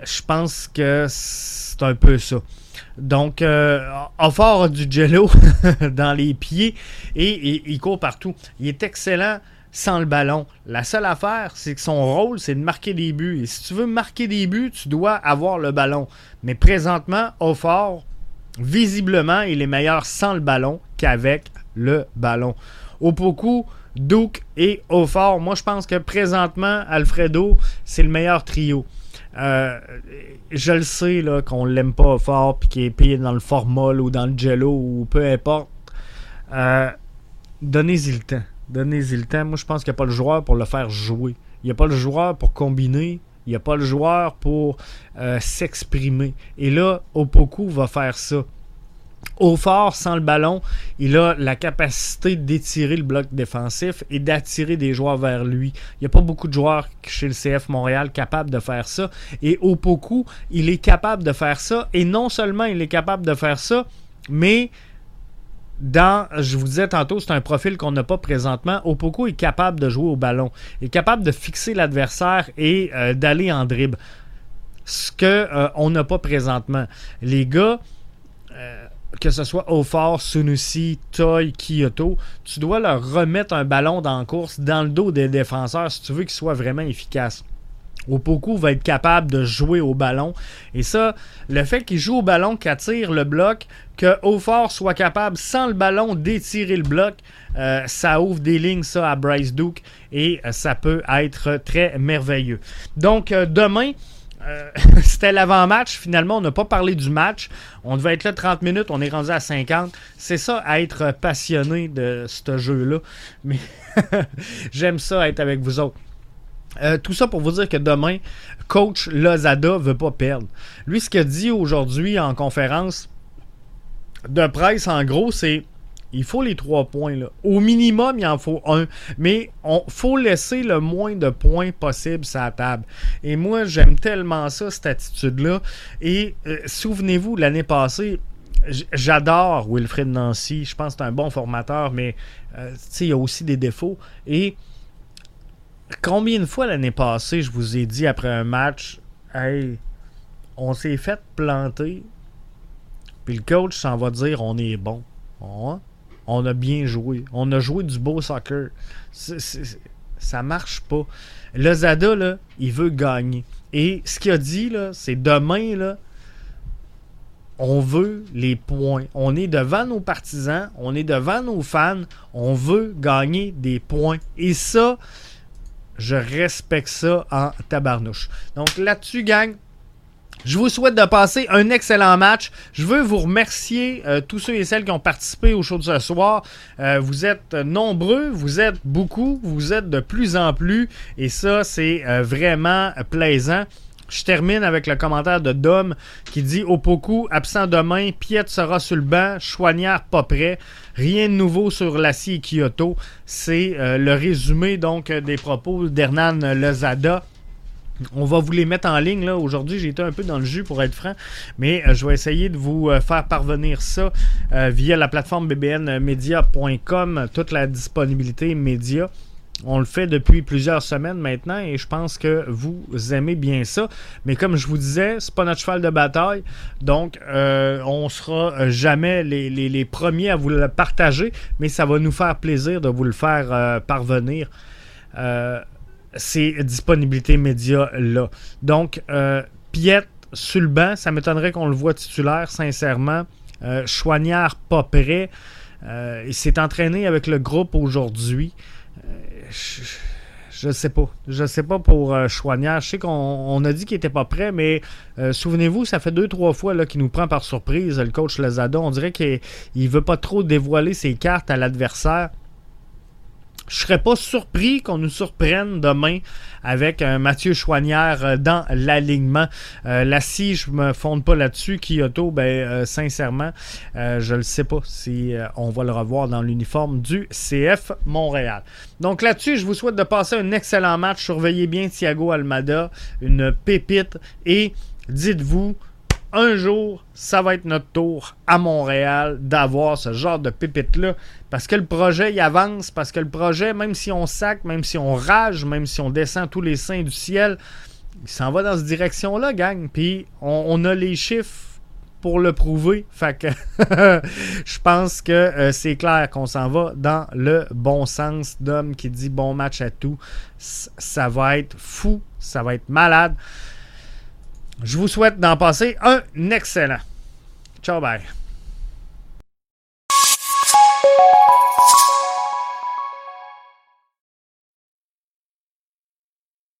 je pense que c'est un peu ça. Donc, euh, fort a du jello dans les pieds et il court partout. Il est excellent sans le ballon. La seule affaire, c'est que son rôle, c'est de marquer des buts. Et si tu veux marquer des buts, tu dois avoir le ballon. Mais présentement, au visiblement, il est meilleur sans le ballon qu'avec le ballon. Au beaucoup, Duke et au fort, moi je pense que présentement, Alfredo, c'est le meilleur trio. Euh, je le sais là, qu'on l'aime pas fort puis qu'il est payé dans le formol ou dans le jello ou peu importe. Euh, donnez-y le temps Donnez-y le temps. Moi, je pense qu'il n'y a pas le joueur pour le faire jouer. Il n'y a pas le joueur pour combiner. Il n'y a pas le joueur pour euh, s'exprimer. Et là, Opoku va faire ça. Au fort, sans le ballon, il a la capacité d'étirer le bloc défensif et d'attirer des joueurs vers lui. Il n'y a pas beaucoup de joueurs chez le CF Montréal capables de faire ça. Et Opoku, il est capable de faire ça. Et non seulement il est capable de faire ça, mais dans, je vous disais tantôt, c'est un profil qu'on n'a pas présentement. Opoko est capable de jouer au ballon, il est capable de fixer l'adversaire et euh, d'aller en dribble. Ce qu'on euh, n'a pas présentement. Les gars, euh, que ce soit Ofar, Sunusi, Toy, Kyoto, tu dois leur remettre un ballon dans la course dans le dos des défenseurs si tu veux qu'ils soient vraiment efficaces. Opoku va être capable de jouer au ballon. Et ça, le fait qu'il joue au ballon, qu'il attire le bloc, que Aufort soit capable, sans le ballon, d'étirer le bloc, euh, ça ouvre des lignes, ça, à Bryce Duke. Et euh, ça peut être très merveilleux. Donc, euh, demain, c'était l'avant-match. Finalement, on n'a pas parlé du match. On devait être là 30 minutes, on est rendu à 50. C'est ça, être passionné de ce jeu-là. Mais j'aime ça, être avec vous autres. Euh, tout ça pour vous dire que demain, coach Lozada veut pas perdre. Lui, ce qu'il dit aujourd'hui en conférence de presse, en gros, c'est il faut les trois points. Au minimum, il en faut un. Mais il faut laisser le moins de points possible sur la table. Et moi, j'aime tellement ça, cette attitude-là. Et euh, souvenez-vous, l'année passée, j'adore Wilfred Nancy. Je pense que c'est un bon formateur, mais euh, il y a aussi des défauts. Et Combien de fois l'année passée, je vous ai dit après un match, hey, on s'est fait planter, puis le coach s'en va dire on est bon. On a bien joué. On a joué du beau soccer. ça marche pas. Le Zada, là, il veut gagner. Et ce qu'il a dit, là, c'est demain, là, on veut les points. On est devant nos partisans, on est devant nos fans, on veut gagner des points. Et ça, je respecte ça en tabarnouche. Donc là-dessus, gang, je vous souhaite de passer un excellent match. Je veux vous remercier euh, tous ceux et celles qui ont participé au show de ce soir. Euh, vous êtes nombreux, vous êtes beaucoup, vous êtes de plus en plus et ça c'est euh, vraiment plaisant. Je termine avec le commentaire de Dom qui dit Opoku, absent demain, Piet sera sur le banc, Chouanière pas prêt. Rien de nouveau sur l'acier Kyoto. C'est le résumé donc des propos d'Hernan Lezada. On va vous les mettre en ligne. là. Aujourd'hui, j'ai été un peu dans le jus pour être franc, mais euh, je vais essayer de vous euh, faire parvenir ça euh, via la plateforme bbnmedia.com, toute la disponibilité média. On le fait depuis plusieurs semaines maintenant et je pense que vous aimez bien ça. Mais comme je vous disais, c'est pas notre cheval de bataille. Donc, on sera jamais les, premiers à vous le partager, mais ça va nous faire plaisir de vous le faire parvenir ces disponibilités médias-là. Donc, euh, Piet sur ça m'étonnerait qu'on le voit titulaire, sincèrement. Euh, Chouanière pas prêt. Euh, il s'est entraîné avec le groupe aujourd'hui. Euh, je sais pas. Je sais pas pour Chouanière. Je sais qu'on a dit qu'il était pas prêt, mais souvenez-vous, ça fait deux, trois fois qu'il nous prend par surprise, le coach Lazada. On dirait qu'il ne veut pas trop dévoiler ses cartes à l'adversaire. Je serais pas surpris qu'on nous surprenne demain avec un Mathieu Chouanière euh, dans l'alignement. Euh, la scie, je me fonde pas là-dessus. Kyoto, ben euh, sincèrement, je ne sais pas si on va le revoir dans l'uniforme du CF Montréal. Donc là-dessus, je vous souhaite de passer un excellent match. Surveillez bien Thiago Almada, une pépite. Et dites-vous, un jour, ça va être notre tour à Montréal d'avoir ce genre de pépite-là. Parce que le projet, il avance. Parce que le projet, même si on sac, même si on rage, même si on descend tous les seins du ciel, il s'en va dans cette direction-là, gang. Puis on, a les chiffres pour le prouver. Fait que je pense que euh, c'est clair qu'on s'en va dans le bon sens d'homme qui dit bon match à tout. Ça va être fou, ça va être malade. Je vous souhaite d'en passer un excellent. Ciao, bye.